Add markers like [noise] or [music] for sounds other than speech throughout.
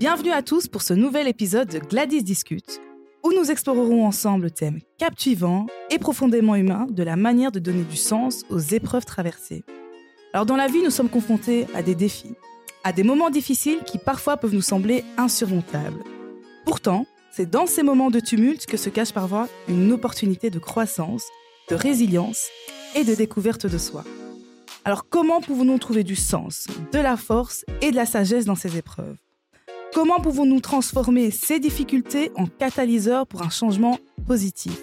Bienvenue à tous pour ce nouvel épisode de Gladys Discute, où nous explorerons ensemble le thème captivant et profondément humain de la manière de donner du sens aux épreuves traversées. Alors dans la vie, nous sommes confrontés à des défis, à des moments difficiles qui parfois peuvent nous sembler insurmontables. Pourtant, c'est dans ces moments de tumulte que se cache parfois une opportunité de croissance, de résilience et de découverte de soi. Alors comment pouvons-nous trouver du sens, de la force et de la sagesse dans ces épreuves? Comment pouvons-nous transformer ces difficultés en catalyseurs pour un changement positif?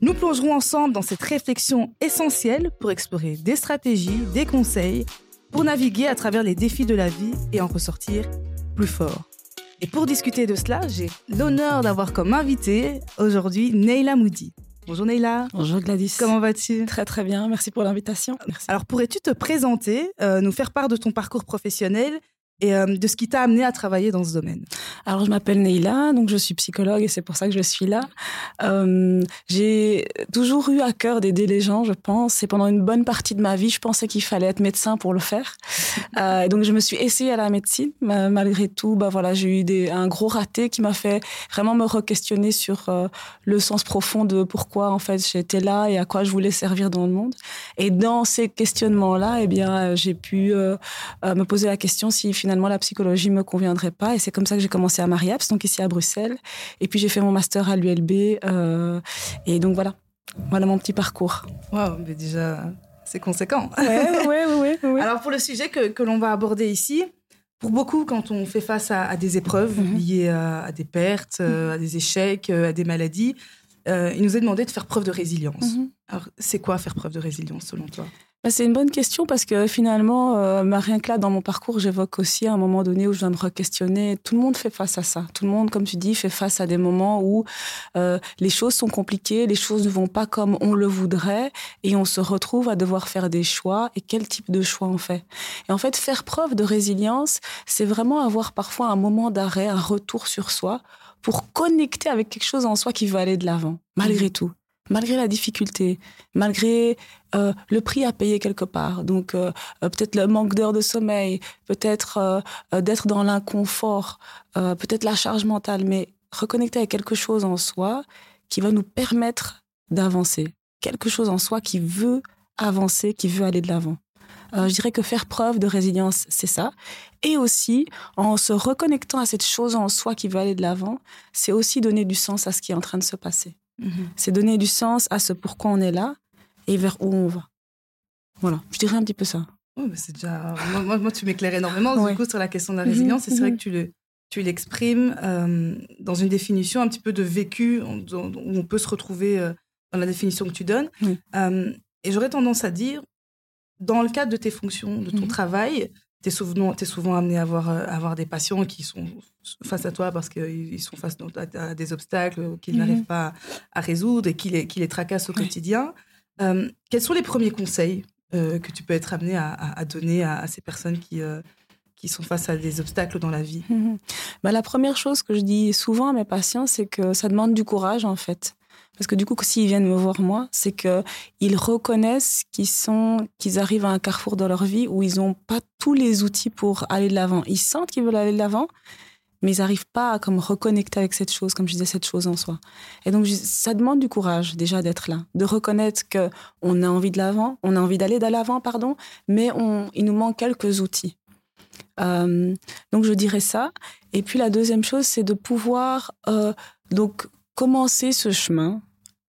Nous plongerons ensemble dans cette réflexion essentielle pour explorer des stratégies, des conseils, pour naviguer à travers les défis de la vie et en ressortir plus fort. Et pour discuter de cela, j'ai l'honneur d'avoir comme invité aujourd'hui Neila Moudi. Bonjour Neila. Bonjour Gladys. Comment vas-tu? Très très bien, merci pour l'invitation. Alors pourrais-tu te présenter, euh, nous faire part de ton parcours professionnel et euh, de ce qui t'a amené à travailler dans ce domaine. Alors, je m'appelle Neila, donc je suis psychologue et c'est pour ça que je suis là. Euh, j'ai toujours eu à cœur d'aider les gens, je pense. Et pendant une bonne partie de ma vie, je pensais qu'il fallait être médecin pour le faire. [laughs] Euh, donc, je me suis essayée à la médecine. Malgré tout, bah voilà, j'ai eu des, un gros raté qui m'a fait vraiment me re-questionner sur le sens profond de pourquoi, en fait, j'étais là et à quoi je voulais servir dans le monde. Et dans ces questionnements-là, eh bien, j'ai pu me poser la question si finalement finalement la psychologie me conviendrait pas. Et c'est comme ça que j'ai commencé à Mariaps, donc ici à Bruxelles. Et puis j'ai fait mon master à l'ULB. Euh, et donc voilà, voilà mon petit parcours. Waouh, mais déjà c'est conséquent. Ouais, ouais, ouais, ouais, [laughs] Alors pour le sujet que, que l'on va aborder ici, pour beaucoup, quand on fait face à, des épreuves mhm. liées à, des pertes, euh, à des échecs, euh, à des maladies, il nous est demandé de faire preuve de résilience. Mhm. Alors, c'est quoi faire preuve de résilience selon toi? C'est une bonne question parce que finalement, euh, bah, rien que là, dans mon parcours, j'évoque aussi à un moment donné où je dois me re-questionner. Tout le monde fait face à ça. Tout le monde, comme tu dis, fait face à des moments où euh, les choses sont compliquées, les choses ne vont pas comme on le voudrait et on se retrouve à devoir faire des choix. Et quel type de choix on fait? Et en fait, faire preuve de résilience, c'est vraiment avoir parfois un moment d'arrêt, un retour sur soi pour connecter avec quelque chose en soi qui veut aller de l'avant, malgré mmh. tout malgré la difficulté, malgré euh, le prix à payer quelque part. Donc euh, euh, peut-être le manque d'heures de sommeil, peut-être d'être dans l'inconfort, peut-être la charge mentale, mais reconnecter avec quelque chose en soi qui va nous permettre d'avancer, quelque chose en soi qui veut avancer, qui veut aller de l'avant. je dirais que faire preuve de résilience, c'est ça. Et aussi, en se reconnectant à cette chose en soi qui veut aller de l'avant, c'est aussi donner du sens à ce qui est en train de se passer. Mhm. C'est donner du sens à ce pourquoi on est là et vers où on va. Voilà, je dirais un petit peu ça. c'est déjà. Moi, moi, tu m'éclaires énormément du coup sur la question de la résilience. Et c'est vrai mhm. que tu le, tu l'exprimes euh, dans une définition un petit peu de vécu où on peut se retrouver euh, dans la définition que tu donnes. Euh, et j'aurais tendance à dire, dans le cadre de tes fonctions, de ton mhm. travail, tu es souvent, es souvent amené à avoir, à avoir des patients qui sont face à toi parce qu'ils sont face à, des obstacles qu'ils mhm. n'arrivent pas à, résoudre et qui les, qui les tracassent au quotidien. Euh, quels sont les premiers conseils euh, que tu peux être amené à, donner à, ces personnes qui, euh, qui sont face à des obstacles dans la vie? Mhm. bah, La première chose que je dis souvent à mes patients, c'est que ça demande du courage en fait. Parce que du coup, s'ils viennent me voir moi, c'est qu'ils reconnaissent qu'ils sont, arrivent à un carrefour dans leur vie où ils n'ont pas tous les outils pour aller de l'avant. Ils sentent qu'ils veulent aller de l'avant, mais ils n'arrivent pas à comme reconnecter avec cette chose, comme je disais, cette chose en soi. Et donc, ça demande du courage déjà d'être là, de reconnaître que on a envie de l'avant, on a envie d'aller de l'avant, pardon, mais on, il nous manque quelques outils. Euh, donc, je dirais ça. Et puis, la deuxième chose, c'est de pouvoir euh, donc commencer ce chemin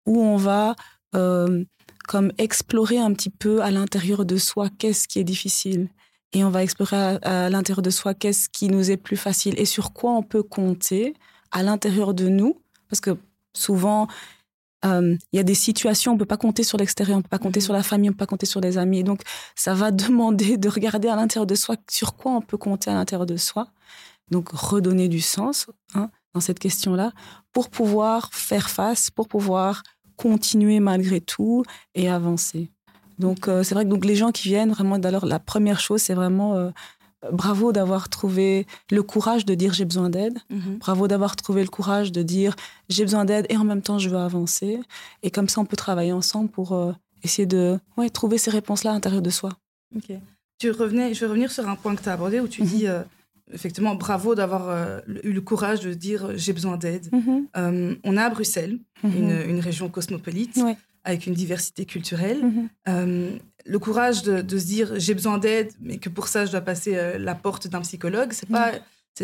où on va euh, comme explorer un petit peu à l'intérieur de soi qu'est-ce qui est difficile et on va explorer à, l'intérieur de soi qu'est-ce qui nous est plus facile et sur quoi on peut compter à l'intérieur de nous. Parce que souvent, euh, il y a des situations, on peut pas compter sur l'extérieur, on peut pas compter mm-hmm. sur la famille, on peut pas compter sur les amis. Donc, ça va [laughs] demander de regarder à l'intérieur de soi sur quoi on peut compter à l'intérieur de soi. Donc, redonner du sens hein, dans cette question-là pour pouvoir faire face, pour pouvoir continuer malgré tout et avancer. Donc euh, c'est vrai que donc les gens qui viennent vraiment d'ailleurs la première chose c'est vraiment euh, bravo d'avoir trouvé le courage de dire j'ai besoin d'aide. Mhm. Bravo d'avoir trouvé le courage de dire j'ai besoin d'aide et en même temps je veux avancer. Et comme ça on peut travailler ensemble pour euh, essayer de ouais, trouver ces réponses là à l'intérieur de soi. Ok. Tu revenais, je vais revenir sur un point que tu as abordé où tu mhm. dis effectivement, bravo d'avoir eu le courage de dire j'ai besoin d'aide. Mhm. on est à Bruxelles, Mhm. une, une région cosmopolite, Ouais. avec une diversité culturelle. Mhm. Euh, le courage de, de se dire j'ai besoin d'aide, mais que pour ça je dois passer euh, la porte d'un psychologue, c'est pas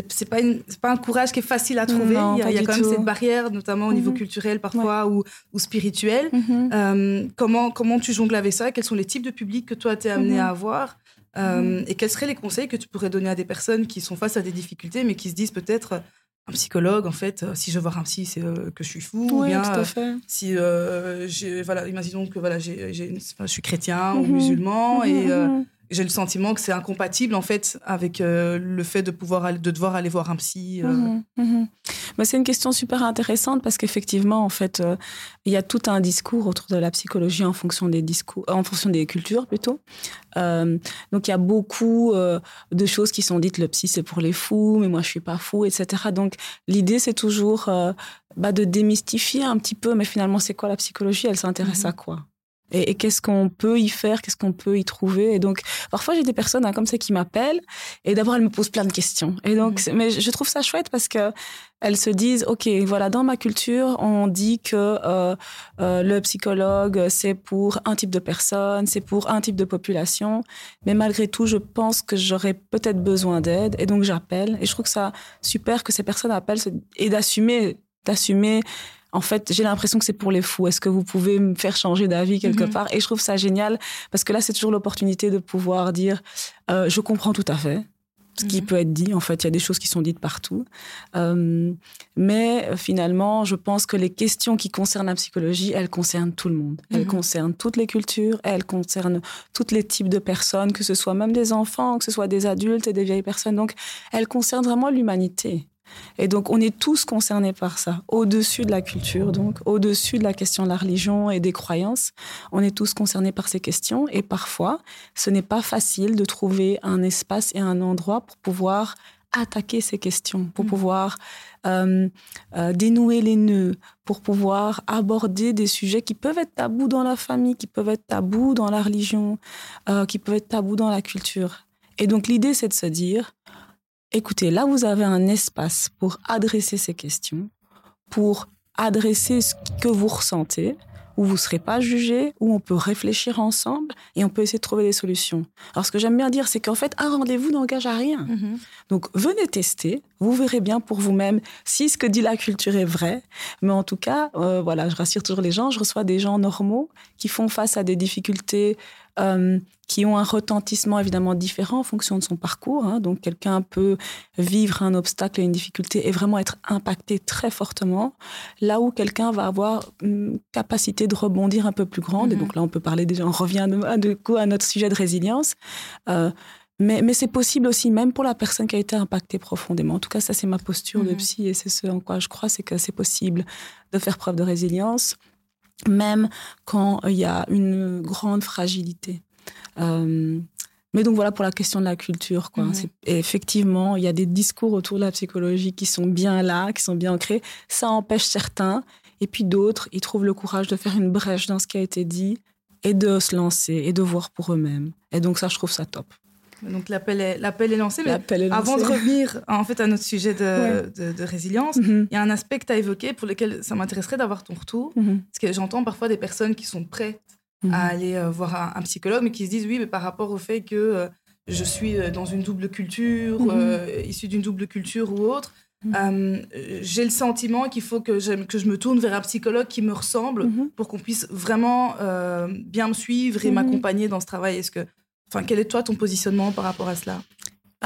c'est pas une- pas un courage qui est facile à trouver. Non, il y a, il y a quand même cette barrière, notamment au niveau culturel parfois ou, ou spirituel. Euh, comment comment tu jongles avec ça? Quels sont les types de publics que toi t'es amené Mhm. à avoir? Euh, Et quels seraient les conseils que tu pourrais donner à des personnes qui sont face à des difficultés, mais qui se disent peut-être un psychologue, en fait, euh, si je voir un psy, c'est euh, que je suis fou, ou bien tout à fait. si voilà imaginons que voilà j'ai, je suis chrétien ou Mhm. musulman et mhm. J'ai le sentiment que c'est incompatible en fait avec euh, le fait de pouvoir aller- de devoir aller voir un psy euh. Mhm, mhm. Mais c'est une question super intéressante parce qu'effectivement, en fait, euh, il y a tout un discours autour de la psychologie en fonction des discours, en fonction des cultures plutôt. Donc il y a beaucoup de choses qui sont dites. Le psy c'est pour les fous, mais moi je suis pas fou, etc. Donc l'idée c'est toujours bah, de démystifier un petit peu. Mais finalement, c'est quoi la psychologie? Elle s'intéresse Mhm. à quoi? Et, et qu'est-ce qu'on peut y faire, qu'est-ce qu'on peut y trouver? Et donc, parfois, j'ai des personnes hein, comme ça qui m'appellent et d'abord, elles me posent plein de questions. Et donc, c'est- mais je trouve ça chouette parce que elles se disent, OK, voilà, dans ma culture, on dit que euh, euh, le psychologue, c'est pour un type de personne, c'est pour un type de population. Mais malgré tout, je pense que j'aurais peut-être besoin d'aide. Et donc, j'appelle. Et je trouve que ça super que ces personnes appellent et d'assumer, d'assumer. En fait, j'ai l'impression que c'est pour les fous. Est-ce que vous pouvez me faire changer d'avis quelque Mhm. part? Et je trouve ça génial parce que là, c'est toujours l'opportunité de pouvoir dire, euh, je comprends tout à fait ce qui Mhm. peut être dit. En fait, il y a des choses qui sont dites partout. Euh, mais finalement, je pense que les questions qui concernent la psychologie, elles concernent tout le monde. Elles Mhm. concernent toutes les cultures, elles concernent tous les types de personnes, que ce soit même des enfants, que ce soit des adultes et des vieilles personnes. Donc, elles concernent vraiment l'humanité. Et donc, on est tous concernés par ça, au-dessus de la culture, donc au-dessus de la question de la religion et des croyances. On est tous concernés par ces questions. Et parfois, ce n'est pas facile de trouver un espace et un endroit pour pouvoir attaquer ces questions, pour Mhm. pouvoir euh, euh, dénouer les nœuds, pour pouvoir aborder des sujets qui peuvent être tabous dans la famille, qui peuvent être tabous dans la religion, euh, qui peuvent être tabous dans la culture. Et donc l'idée, c'est de se dire, écoutez, là, vous avez un espace pour adresser ces questions, pour adresser ce que vous ressentez, où vous ne serez pas jugé, où on peut réfléchir ensemble et on peut essayer de trouver des solutions. Alors, ce que j'aime bien dire, c'est qu'en fait, un rendez-vous n'engage à rien. Mhm. Donc, venez tester. Vous verrez bien pour vous-même si ce que dit la culture est vrai. Mais en tout cas, euh, voilà, je rassure toujours les gens. Je reçois des gens normaux qui font face à des difficultés euh, qui ont un retentissement évidemment différent en fonction de son parcours. hein. Donc, quelqu'un peut vivre un obstacle et une difficulté et vraiment être impacté très fortement, là où quelqu'un va avoir une capacité de rebondir un peu plus grande. Et Mhm. donc là, on peut parler déjà, on revient de, de coup à notre sujet de résilience. Euh, mais, mais c'est possible aussi, même pour la personne qui a été impactée profondément. En tout cas, ça, c'est ma posture de Mhm. psy et c'est ce en quoi je crois, c'est que c'est possible de faire preuve de résilience, même quand il y a une grande fragilité. Euh, mais donc voilà pour la question de la culture. Quoi. Mhm. Effectivement, il y a des discours autour de la psychologie qui sont bien là, qui sont bien ancrés. Ça empêche certains. Et puis d'autres, ils trouvent le courage de faire une brèche dans ce qui a été dit et de se lancer et de voir pour eux-mêmes. Et donc ça, je trouve ça top. Donc l'appel est l'appel est lancé mais est avant de revenir en fait à notre sujet de, Ouais. de, de résilience Mhm, il y a un aspect que tu as évoqué pour lequel ça m'intéresserait d'avoir ton retour. Mhm, parce que j'entends parfois des personnes qui sont prêtes mhm. à aller euh, voir un, un psychologue, mais qui se disent oui, mais par rapport au fait que euh, je suis euh, dans une double culture, issue d'une double culture ou autre, j'ai le sentiment qu'il faut que je, que je me tourne vers un psychologue qui me ressemble pour qu'on puisse vraiment bien me suivre et m'accompagner dans ce travail. Est-ce que, enfin, quel est toi ton positionnement par rapport à cela?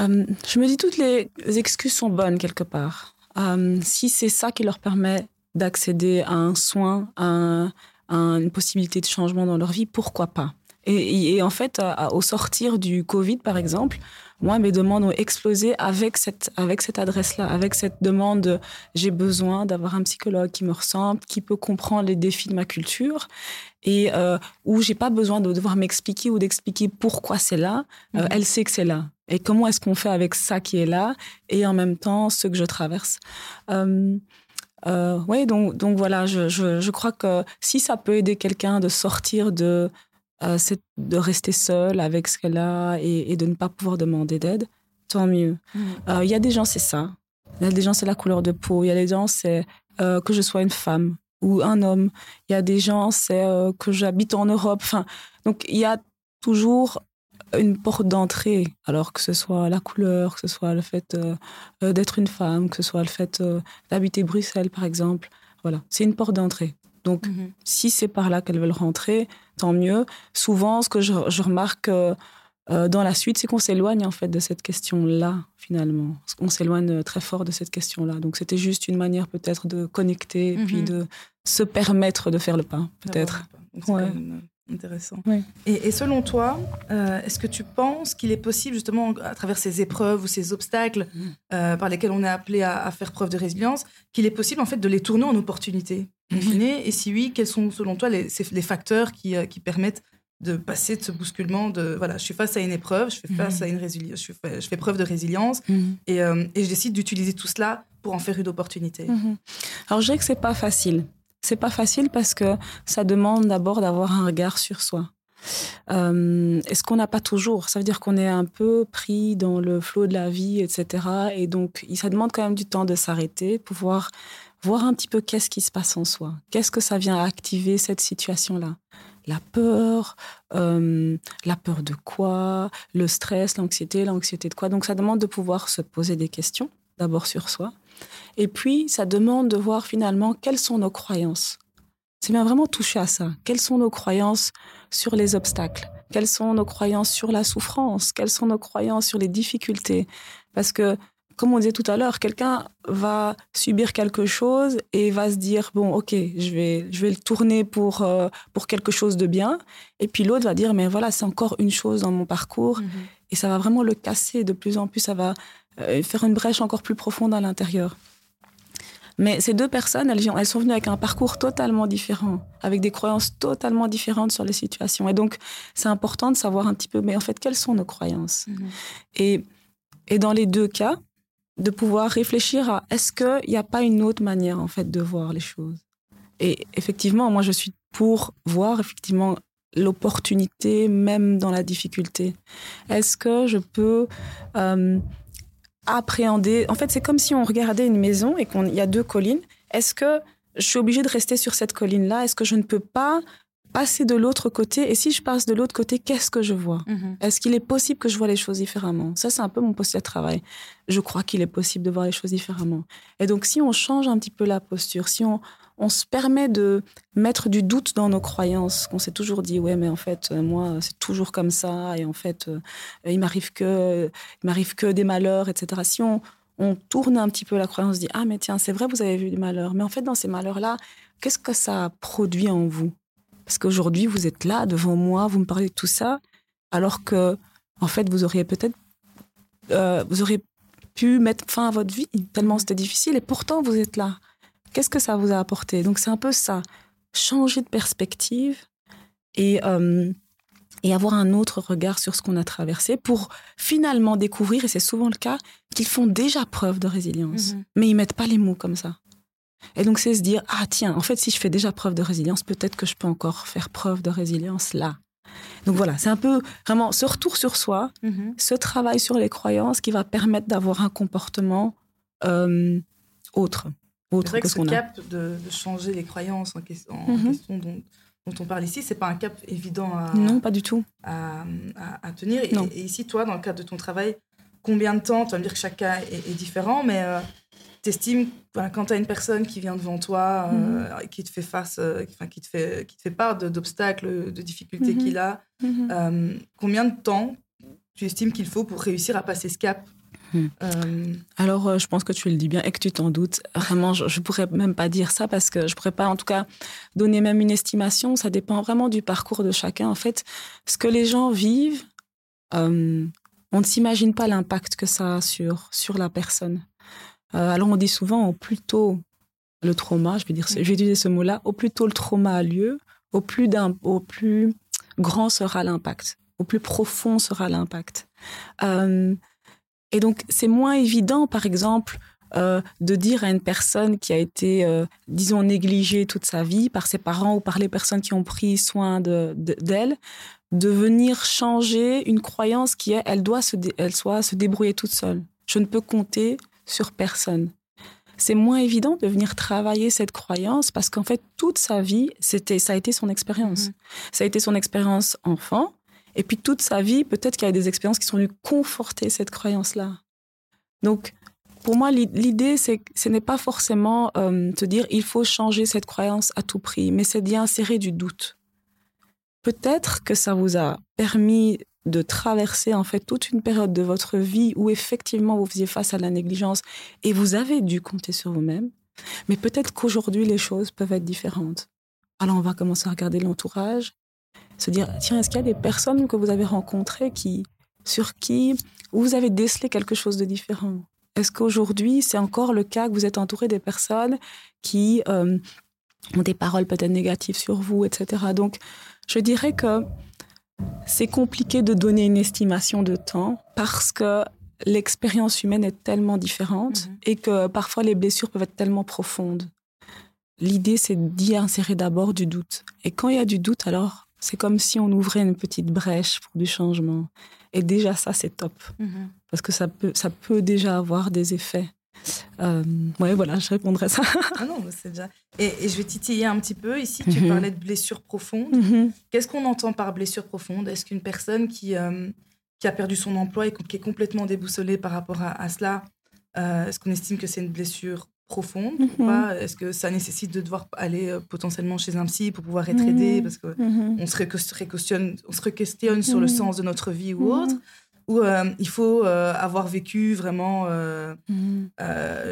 Euh, je me dis toutes les excuses sont bonnes quelque part. Euh, si c'est ça qui leur permet d'accéder à un soin, à, un- à une possibilité de changement dans leur vie, pourquoi pas? Et, et en fait, à- à- au sortir du Covid, par exemple, moi, mes demandes ont explosé avec cette, avec cette adresse-là, avec cette demande de j'ai besoin d'avoir un psychologue qui me ressemble, qui peut comprendre les défis de ma culture et euh, où j'ai pas besoin de devoir m'expliquer ou d'expliquer pourquoi c'est là. Euh, Mhm. elle sait que c'est là. Et comment est-ce qu'on fait avec ça qui est là et en même temps ce que je traverse. Euh, euh, oui, donc, donc voilà, je, je, je crois que si ça peut aider quelqu'un de sortir de, euh, cette- de rester seul avec ce qu'elle a et, et de ne pas pouvoir demander d'aide, tant mieux. Il mm. y a des gens, c'est ça. Il y a des gens, c'est la couleur de peau. Il y a des gens, c'est que je sois une femme ou un homme. Il y a des gens, c'est que j'habite en Europe. Enfin, donc il y a toujours une porte d'entrée, alors que ce soit la couleur, que ce soit le fait d'être une femme, que ce soit le fait d'habiter Bruxelles, par exemple. Voilà, c'est une porte d'entrée. Donc, mm-hmm. si c'est par là qu'elles veulent rentrer, tant mieux. Souvent, ce que je, remarque euh, euh, dans la suite, c'est qu'on s'éloigne en fait de cette question-là, finalement. On s'éloigne très fort de cette question-là. Donc, c'était juste une manière peut-être de connecter puis mm-hmm. de se permettre de faire le pas, peut-être. Ouais. Intéressant. Et, selon toi, euh, est-ce que tu penses qu'il est possible, justement, à travers ces épreuves ou ces obstacles mm. euh, par lesquels on est appelé à, faire preuve de résilience, qu'il est possible, en fait, de les tourner en opportunités mm-hmm. Et si oui, quels sont, selon toi, les, les facteurs qui, euh, qui, permettent de passer de ce bousculement de, voilà, je suis face à une épreuve, je fais face mm-hmm. à une résilience, je fais, je fais preuve de résilience mm-hmm. et, et, je décide d'utiliser tout cela pour en faire une opportunité Alors, je dirais que c'est pas facile. C'est pas facile parce que ça demande d'abord d'avoir un regard sur soi. Euh, et ce qu'on n'a pas toujours, ça veut dire qu'on est un peu pris dans le flot de la vie, etc. Et donc, ça demande quand même du temps de s'arrêter, pouvoir voir un petit peu qu'est-ce qui se passe en soi, qu'est-ce que ça vient activer cette situation-là? La peur, euh, la peur de quoi, le stress, l'anxiété, l'anxiété de quoi? Donc, ça demande de pouvoir se poser des questions, d'abord sur soi, et puis, ça demande de voir finalement quelles sont nos croyances. C'est bien vraiment toucher à ça. Quelles sont nos croyances sur les obstacles? Quelles sont nos croyances sur la souffrance? Quelles sont nos croyances sur les difficultés? Parce que, comme on disait tout à l'heure, quelqu'un va subir quelque chose et va se dire bon, ok, je vais, je vais le tourner pour euh, pour quelque chose de bien. Et puis l'autre va dire mais voilà, c'est encore une chose dans mon parcours mhm. et ça va vraiment le casser de plus en plus. Ça va euh, faire une brèche encore plus profonde à l'intérieur. Mais ces deux personnes, elles, elles sont venues avec un parcours totalement différent, avec des croyances totalement différentes sur les situations. Et donc, c'est important de savoir un petit peu, mais en fait, quelles sont nos croyances? Mhm. et, et dans les deux cas, de pouvoir réfléchir à est-ce qu'il n'y a pas une autre manière, en fait, de voir les choses? Et effectivement, moi, je suis pour voir, effectivement, l'opportunité, même dans la difficulté. Est-ce que je peux... Euh, appréhender. En fait, c'est comme si on regardait une maison et qu'il y a deux collines. Est-ce que je suis obligée de rester sur cette colline-là? Est-ce que je ne peux pas passer de l'autre côté Et si je passe de l'autre côté, qu'est-ce que je vois? Mhm. Est-ce qu'il est possible que je vois les choses différemment? Ça, c'est un peu mon poste de travail. Je crois qu'il est possible de voir les choses différemment. Et donc, si on change un petit peu la posture, si on, on se permet de mettre du doute dans nos croyances, qu'on s'est toujours dit ouais mais en fait euh, moi c'est toujours comme ça et en fait euh, il m'arrive que il m'arrive que des malheurs etc. Si on, on tourne un petit peu la croyance, on se dit ah mais tiens c'est vrai vous avez vu des malheurs, mais en fait dans ces malheurs là qu'est-ce que ça produit en vous? Parce qu'aujourd'hui vous êtes là devant moi, vous me parlez de tout ça, alors que en fait vous auriez peut-être euh, vous auriez pu mettre fin à votre vie tellement c'était difficile et pourtant vous êtes là. Qu'est-ce que ça vous a apporté? Donc c'est un peu ça, changer de perspective et, euh, et avoir un autre regard sur ce qu'on a traversé pour finalement découvrir, et c'est souvent le cas, qu'ils font déjà preuve de résilience, mhm. mais ils mettent pas les mots comme ça. Et donc c'est se dire, ah tiens, en fait si je fais déjà preuve de résilience, peut-être que je peux encore faire preuve de résilience là. Donc voilà, c'est un peu vraiment ce retour sur soi, mhm. ce travail sur les croyances qui va permettre d'avoir un comportement euh, autre. C'est vrai que, ce cap de, changer les croyances en, mhm. question dont, on parle ici, c'est pas un cap évident à, non, pas du tout. à, tenir. Et, ici, toi, dans le cadre de ton travail, combien de temps? Tu vas me dire que chaque cas est, différent, mais euh, tu estimes, quand tu as une personne qui vient devant toi, euh, mhm. qui te fait face, euh, enfin, qui, te fait, qui te fait part d'obstacles, de, difficultés mhm. qu'il a, combien de temps tu estimes qu'il faut pour réussir à passer ce cap? Hmm. Euh, Alors, euh, je pense que tu le dis bien et que tu t'en doutes. Vraiment, je, ne pourrais même pas dire ça parce que je pourrais pas, en tout cas, donner même une estimation. Ça dépend vraiment du parcours de chacun. En fait, ce que les gens vivent, euh, on ne s'imagine pas l'impact que ça a sur sur la personne. Alors, on dit souvent, au plus tôt le trauma, je vais dire, je vais utiliser ce mot-là, au plus tôt le trauma a lieu, au plus d'un, au plus grand sera l'impact, au plus profond sera l'impact. Et donc, c'est moins évident, par exemple, de dire à une personne qui a été, disons, négligée toute sa vie par ses parents ou par les personnes qui ont pris soin d'elle, de, de venir changer une croyance qui est, elle doit se, elle soit se débrouiller toute seule. Je ne peux compter sur personne. C'est moins évident de venir travailler cette croyance parce qu'en fait, toute sa vie, c'était, ça a été son expérience. Mm-hmm. Ça a été son expérience enfant. Et puis toute sa vie, peut-être qu'il y a des expériences qui sont venues conforter cette croyance-là. Donc, pour moi, l'idée, c'est que ce n'est pas forcément euh, te dire il faut changer cette croyance à tout prix, mais c'est d'y insérer du doute. Peut-être que ça vous a permis de traverser en fait toute une période de votre vie où effectivement vous faisiez face à la négligence et vous avez dû compter sur vous-même. Mais peut-être qu'aujourd'hui les choses peuvent être différentes. Alors on va commencer à regarder l'entourage, se dire tiens est-ce qu'il y a des personnes que vous avez rencontrées qui sur qui vous avez décelé quelque chose de différent? Est-ce qu'aujourd'hui c'est encore le cas que vous êtes entouré des personnes qui euh, ont des paroles peut-être négatives sur vous, etc. Donc je dirais que c'est compliqué de donner une estimation de temps parce que l'expérience humaine est tellement différente mhm. et que parfois les blessures peuvent être tellement profondes. L'idée, c'est d'y insérer d'abord du doute. Et quand il y a du doute, alors c'est comme si on ouvrait une petite brèche pour du changement. Et déjà, ça, c'est top. Mhm. Parce que ça peut, ça peut déjà avoir des effets. Euh, ouais, voilà, je répondrai ça. [laughs] ah non, c'est déjà. Et, je vais titiller un petit peu. Ici, tu mhm. parlais de blessure profonde. Mhm. Qu'est-ce qu'on entend par blessure profonde? Est-ce qu'une personne qui, euh, qui a perdu son emploi et qui est complètement déboussolée par rapport à, cela, euh, est-ce qu'on estime que c'est une blessure profonde ou mhm. pas? Est-ce que ça nécessite de devoir aller euh, potentiellement chez un psy pour pouvoir être aidé? Parce qu'on on se, on se sur le sens de notre vie ou autre où euh, il faut euh, avoir vécu vraiment, euh, mhm.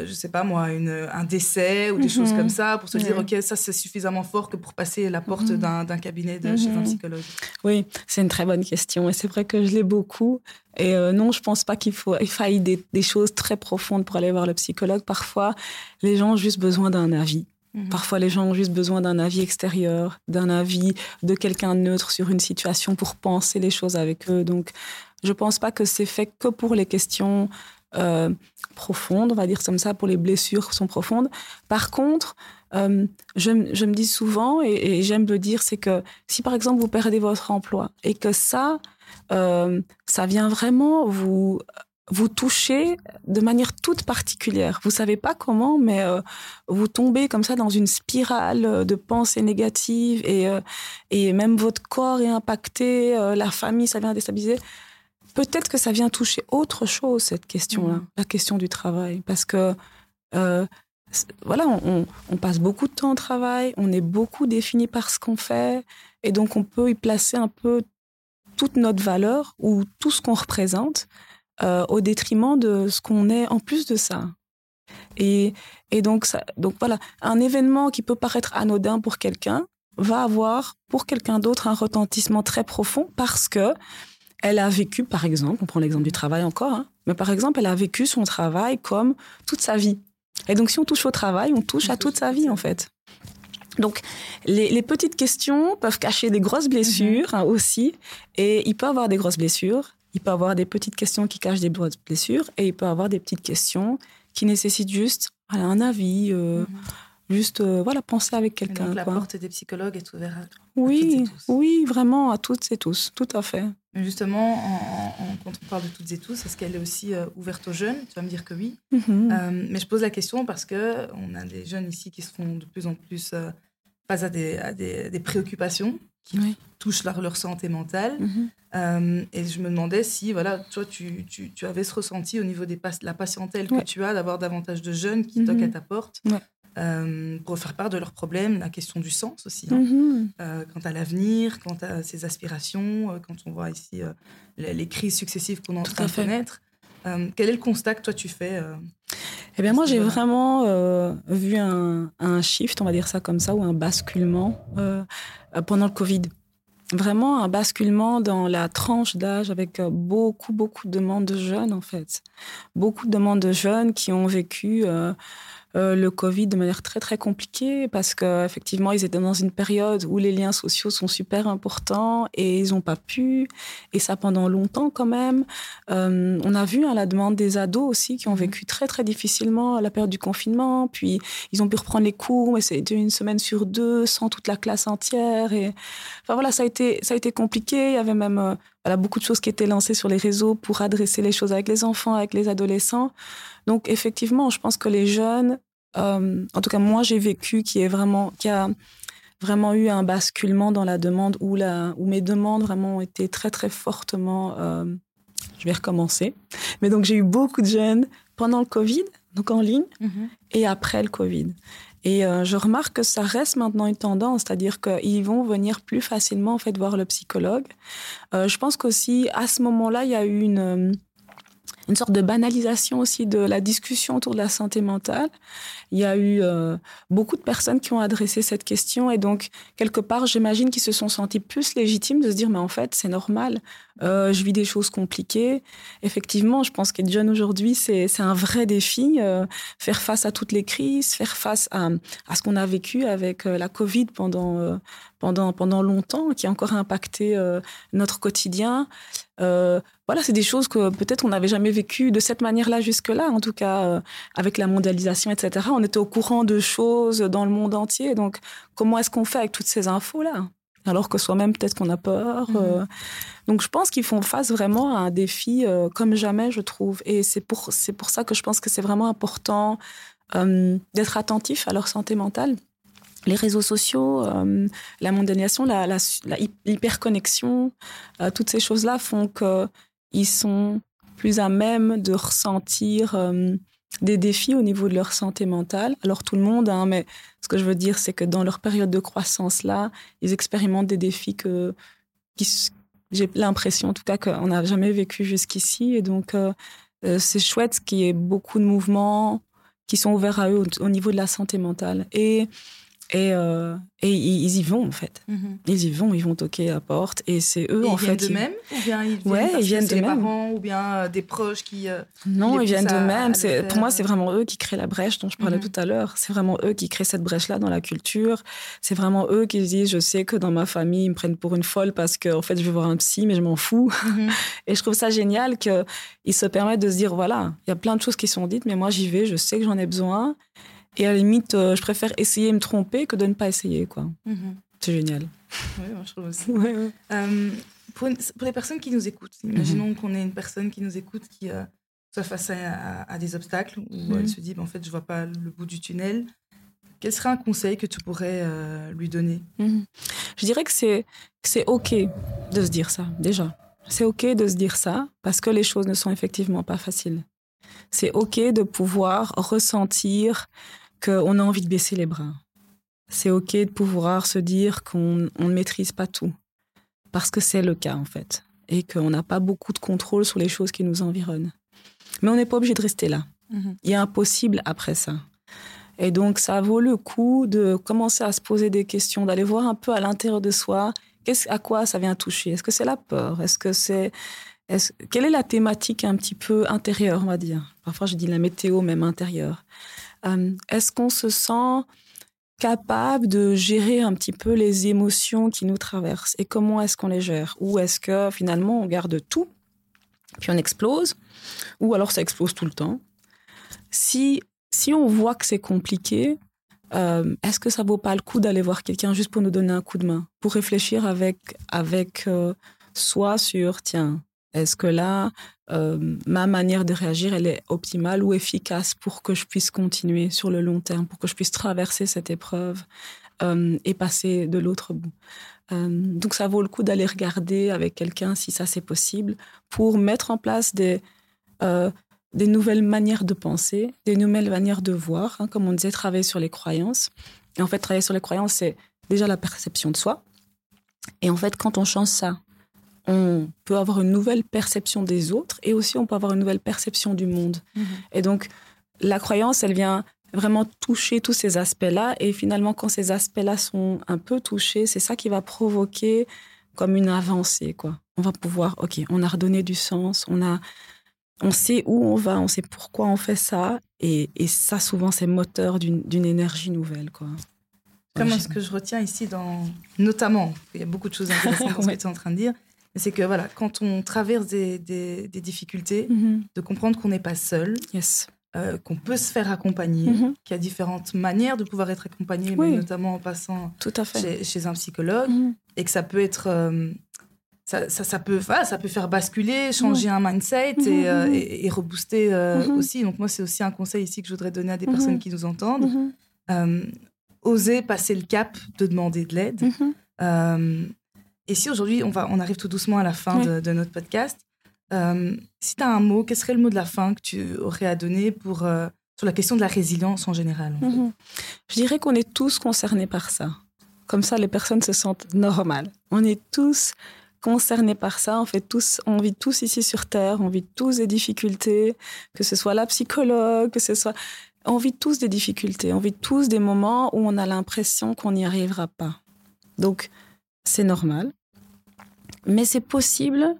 je sais pas moi, une, un décès ou des choses mhm. comme ça pour se dire, OK, ça c'est suffisamment fort que pour passer la porte mhm. d'un cabinet de, chez un psychologue Oui, c'est une très bonne question et c'est vrai que je l'ai beaucoup. Et non, je pense pas qu'il faut, il faille des, des, choses très profondes pour aller voir le psychologue. Parfois, les gens ont juste besoin d'un avis. Parfois, les gens ont juste besoin d'un avis extérieur, d'un avis de quelqu'un neutre sur une situation pour penser les choses avec eux. Donc, je pense pas que c'est fait que pour les questions euh, profondes, on va dire comme ça, pour les blessures sont profondes. Par contre, euh, je, me dis souvent, et, j'aime le dire, c'est que si par exemple vous perdez votre emploi et que ça, euh, ça vient vraiment vous vous toucher de manière toute particulière. Vous savez pas comment, mais vous tombez comme ça dans une spirale de pensées négatives et, et même votre corps est impacté, la famille, ça vient déstabiliser peut-être que ça vient toucher autre chose, cette question-là, mm. la question du travail. Parce que, euh, voilà, on, passe beaucoup de temps au travail, on est beaucoup défini par ce qu'on fait, et donc on peut y placer un peu toute notre valeur ou tout ce qu'on représente euh, au détriment de ce qu'on est en plus de ça. Et, et donc, ça, donc voilà, un événement qui peut paraître anodin pour quelqu'un va avoir pour quelqu'un d'autre un retentissement très profond parce que elle a vécu, par exemple, on prend l'exemple du travail encore, hein, mais par exemple, elle a vécu son travail comme toute sa vie. Et donc, si on touche au travail, on touche à toute sa vie, en fait. Donc, les, petites questions peuvent cacher des grosses blessures hein, aussi. Et il peut avoir des grosses blessures, il peut avoir des petites questions qui cachent des grosses blessures, et il peut avoir des petites questions qui nécessitent juste un avis, euh, mhm. Juste, euh, voilà, penser avec quelqu'un. La porte des psychologues est ouverte à, oui, Oui, vraiment, à toutes et tous, tout à fait. Justement, quand on parle de toutes et tous, est-ce qu'elle est aussi euh, ouverte aux jeunes? Tu vas me dire que oui. Mhm. Euh, mais je pose la question parce que on a des jeunes ici qui se font de plus en plus face à des, à des, préoccupations qui touchent leur, leur, santé mentale. Mhm. et je me demandais si, voilà, toi, tu, tu, tu avais ce ressenti au niveau de la patientèle que tu as, d'avoir davantage de jeunes qui toquent à ta porte. Euh, pour faire part de leurs problèmes, la question du sens aussi, hein. mhm. euh, quant à l'avenir, quant à ses aspirations, euh, quand on voit ici les, crises successives qu'on est en train de connaître. quel est le constat que toi tu fais Eh bien moi j'ai vraiment vu un, un, shift, on va dire ça comme ça, ou un basculement pendant le Covid. Vraiment un basculement dans la tranche d'âge avec beaucoup, beaucoup de demandes de jeunes en fait. Beaucoup de demandes de jeunes qui ont vécu euh, le Covid de manière très très compliquée parce qu'effectivement ils étaient dans une période où les liens sociaux sont super importants et ils n'ont pas pu et ça pendant longtemps quand même. Euh, on a vu à hein, la demande des ados aussi qui ont mhm. vécu très très difficilement la période du confinement, puis ils ont pu reprendre les cours mais c'était une semaine sur deux sans toute la classe entière et enfin voilà ça a été ça a été compliqué. Il y avait même euh, voilà, beaucoup de choses qui étaient lancées sur les réseaux pour adresser les choses avec les enfants, avec les adolescents. Donc effectivement, je pense que les jeunes, euh, en tout cas moi j'ai vécu qui est vraiment qui a vraiment eu un basculement dans la demande où la où mes demandes vraiment ont été très très fortement. Euh, je vais recommencer. Mais donc j'ai eu beaucoup de jeunes pendant le Covid, donc en ligne, mm-hmm. et après le Covid. Et euh, je remarque que ça reste maintenant une tendance, c'est-à-dire qu'ils vont venir plus facilement en fait voir le psychologue. Euh, je pense qu'aussi à ce moment-là, il y a eu une euh, une sorte de banalisation aussi de la discussion autour de la santé mentale. Il y a eu euh, beaucoup de personnes qui ont adressé cette question et donc quelque part, j'imagine qu'ils se sont sentis plus légitimes de se dire mais en fait c'est normal, euh, je vis des choses compliquées. Effectivement, je pense qu'être jeune aujourd'hui c'est un vrai défi, euh, faire face à toutes les crises, faire face à, à ce qu'on a vécu avec la Covid pendant pendant pendant longtemps, qui a encore impacté notre quotidien. voilà, c'est des choses que peut-être on n'avait jamais vécues de cette manière-là jusque-là, en tout cas avec la mondialisation, etc on était au courant de choses dans le monde entier. Donc, comment est-ce qu'on fait avec toutes ces infos-là? Alors que soi-même, peut-être qu'on a peur. Mhm. Euh. donc, je pense qu'ils font face vraiment à un défi euh, comme jamais, je trouve. Et c'est pour, c'est pour ça que je pense que c'est vraiment important euh, d'être attentif à leur santé mentale. Les réseaux sociaux, la mondialisation, la, toutes ces choses-là font qu'ils sont plus à même de ressentir des défis au niveau de leur santé mentale. Alors tout le monde, hein, mais ce que je veux dire, c'est que dans leur période de croissance là, ils expérimentent des défis que j'ai l'impression, en tout cas, qu'on n'a jamais vécu jusqu'ici. Et donc euh, euh, c'est chouette qu'il y ait beaucoup de mouvements qui sont ouverts à eux au, au niveau de la santé mentale. Et et, euh, et ils, y vont, en fait. Mhm. Ils y vont, ils vont toquer à la porte. Et c'est eux, en fait. Ils viennent d'eux-mêmes Ou bien ils viennent, ouais, ils viennent de parents ou bien euh, des proches qui. Euh, non, ils viennent d'eux-mêmes. Pour moi, c'est vraiment eux qui créent la brèche dont je parlais mhm. tout à l'heure. C'est vraiment eux qui créent cette brèche-là dans la culture. C'est vraiment eux qui disent Je sais que dans ma famille, ils me prennent pour une folle parce qu'en en fait, je vais voir un psy, mais je m'en fous. Mhm. [laughs] et je trouve ça génial qu'ils se permettent de se dire Voilà, il y a plein de choses qui sont dites, mais moi, j'y vais, je sais que j'en ai besoin. Et à la limite, euh, je préfère essayer de me tromper que de ne pas essayer. quoi. Mhm. C'est génial. Oui, moi, je trouve aussi. [laughs] Euh, pour, les personnes qui nous écoutent, imaginons mhm. qu'on ait une personne qui nous écoute qui euh, soit face à, des obstacles, où elle mhm. se dit, ben, en fait, je vois pas le bout du tunnel. Quel serait un conseil que tu pourrais lui donner? Je dirais que c'est, c'est OK de se dire ça, déjà. C'est OK de se dire ça, parce que les choses ne sont effectivement pas faciles. C'est OK de pouvoir ressentir qu'on a envie de baisser les bras. C'est OK de pouvoir se dire qu'on ne maîtrise pas tout. Parce que c'est le cas, en fait. Et qu'on n'a pas beaucoup de contrôle sur les choses qui nous environnent. Mais on n'est pas obligé de rester là. Mhm. Il y a un possible après ça. Et donc, ça vaut le coup de commencer à se poser des questions, d'aller voir un peu à l'intérieur de soi, à quoi ça vient toucher? Est-ce que c'est la peur? Est-ce que c'est quelle est la thématique un petit peu intérieure, on va dire? Parfois, je dis la météo, même intérieure. Euh, est-ce qu'on se sent capable de gérer un petit peu les émotions qui nous traversent et comment est-ce qu'on les gère? Ou est-ce que finalement on garde tout, puis on explose Ou alors ça explose tout le temps? Si, si on voit que c'est compliqué, euh, est-ce que ça vaut pas le coup d'aller voir quelqu'un juste pour nous donner un coup de main, pour réfléchir avec, avec euh, soi sur, tiens, est-ce que là, euh, ma manière de réagir, elle est optimale ou efficace pour que je puisse continuer sur le long terme, pour que je puisse traverser cette épreuve euh, et passer de l'autre bout? Euh, Donc ça vaut le coup d'aller regarder avec quelqu'un si ça c'est possible pour mettre en place des, nouvelles manières de penser, des nouvelles manières de voir, hein, comme on disait, travailler sur les croyances. Et en fait, travailler sur les croyances, c'est déjà la perception de soi. Et en fait, quand on change ça on peut avoir une nouvelle perception des autres et aussi on peut avoir une nouvelle perception du monde. Mhm. Et donc, la croyance, elle vient vraiment toucher tous ces aspects-là. Et finalement, quand ces aspects-là sont un peu touchés, c'est ça qui va provoquer comme une avancée, quoi. On va pouvoir, OK, on a redonné du sens, on a, on sait où on va, on sait pourquoi on fait ça. Et, ça, souvent, c'est moteur d'une énergie nouvelle. Quoi. Comment ce que je retiens ici, dans, notamment, il y a beaucoup de choses intéressantes [laughs] dans ce que tu es en train de dire, c'est que voilà, quand on traverse des, difficultés, mm-hmm. de comprendre qu'on n'est pas seul, yes. Euh, qu'on peut se faire accompagner, mm-hmm. qu'il y a différentes manières de pouvoir être accompagné, notamment en passant Tout à fait. Chez, un psychologue, mm-hmm. et que ça peut être... Euh, ça, ça, peut, ça peut faire basculer, changer un mindset et, euh, et, rebooster aussi. Donc moi, c'est aussi un conseil ici que je voudrais donner à des personnes qui nous entendent. oser passer le cap de demander de l'aide. Et si aujourd'hui, on, va, on arrive tout doucement à la fin de, de notre podcast, euh, si tu as un mot, quel serait le mot de la fin que tu aurais à donner pour, euh, sur la question de la résilience en général mhm. Je dirais qu'on est tous concernés par ça. Comme ça, les personnes se sentent normales. On est tous concernés par ça. On, fait tous, on vit tous ici sur Terre, on vit tous des difficultés, que ce soit la psychologue, que ce soit... On vit tous des difficultés, on vit tous des moments où on a l'impression qu'on n'y arrivera pas. Donc, c'est normal. Mais c'est possible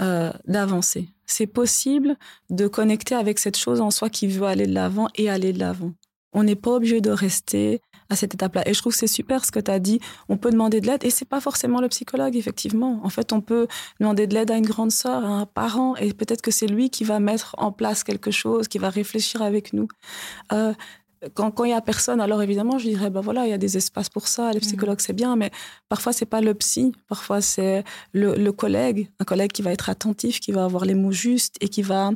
euh, d'avancer. C'est possible de connecter avec cette chose en soi qui veut aller de l'avant et aller de l'avant. On n'est pas obligé de rester à cette étape-là. Et je trouve que c'est super ce que tu as dit. On peut demander de l'aide et c'est pas forcément le psychologue, effectivement. En fait, on peut demander de l'aide à une grande sœur, à un parent et peut-être que c'est lui qui va mettre en place quelque chose, qui va réfléchir avec nous. Euh, quand il y a personne, alors évidemment, je dirais, ben voilà, il y a des espaces pour ça, les mhm. psychologues, c'est bien, mais parfois, c'est pas le psy, parfois, c'est le, collègue, un collègue qui va être attentif, qui va avoir les mots justes et qui va,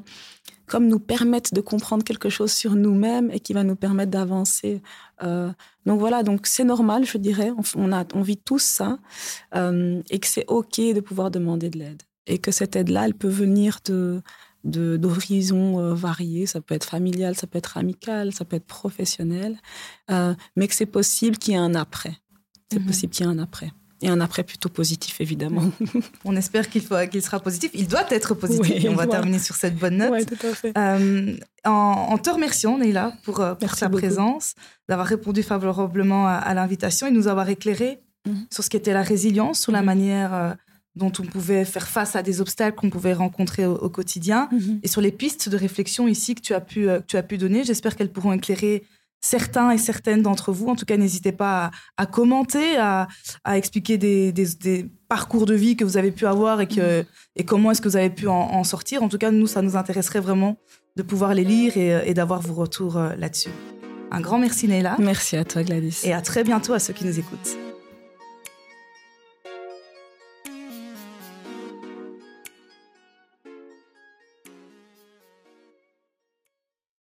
comme nous permettre de comprendre quelque chose sur nous-mêmes et qui va nous permettre d'avancer. Euh, donc voilà, donc c'est normal, je dirais, on, a, on vit tous ça euh, et que c'est OK de pouvoir demander de l'aide et que cette aide-là, elle peut venir de d'horizons euh, variés. Ça peut être familial, ça peut être amical, ça peut être professionnel, euh, mais que c'est possible qu'il y ait un après. C'est mhm. possible qu'il y ait un après. Et un après plutôt positif, évidemment. [laughs] On espère qu'il qu'il sera positif. Il doit être positif. on va terminer sur cette bonne note. Oui, tout à fait. Euh, en, te remerciant, Neila, pour, pour ta présence, d'avoir répondu favorablement à, l'invitation et nous avoir éclairé mhm. sur ce qu'était la résilience, sur la mhm. manière dont on pouvait faire face à des obstacles qu'on pouvait rencontrer au, quotidien mhm. et sur les pistes de réflexion ici que tu as pu, euh, tu as pu donner. J'espère qu'elles pourront éclairer certains et certaines d'entre vous. En tout cas, n'hésitez pas à, commenter, à, expliquer des, parcours de vie que vous avez pu avoir et, que, mhm. et comment est-ce que vous avez pu en, sortir. En tout cas, nous, ça nous intéresserait vraiment de pouvoir les lire et, et d'avoir vos retours euh, là-dessus. Un grand merci, Neila. Merci à toi, Gladys. Et à très bientôt à ceux qui nous écoutent.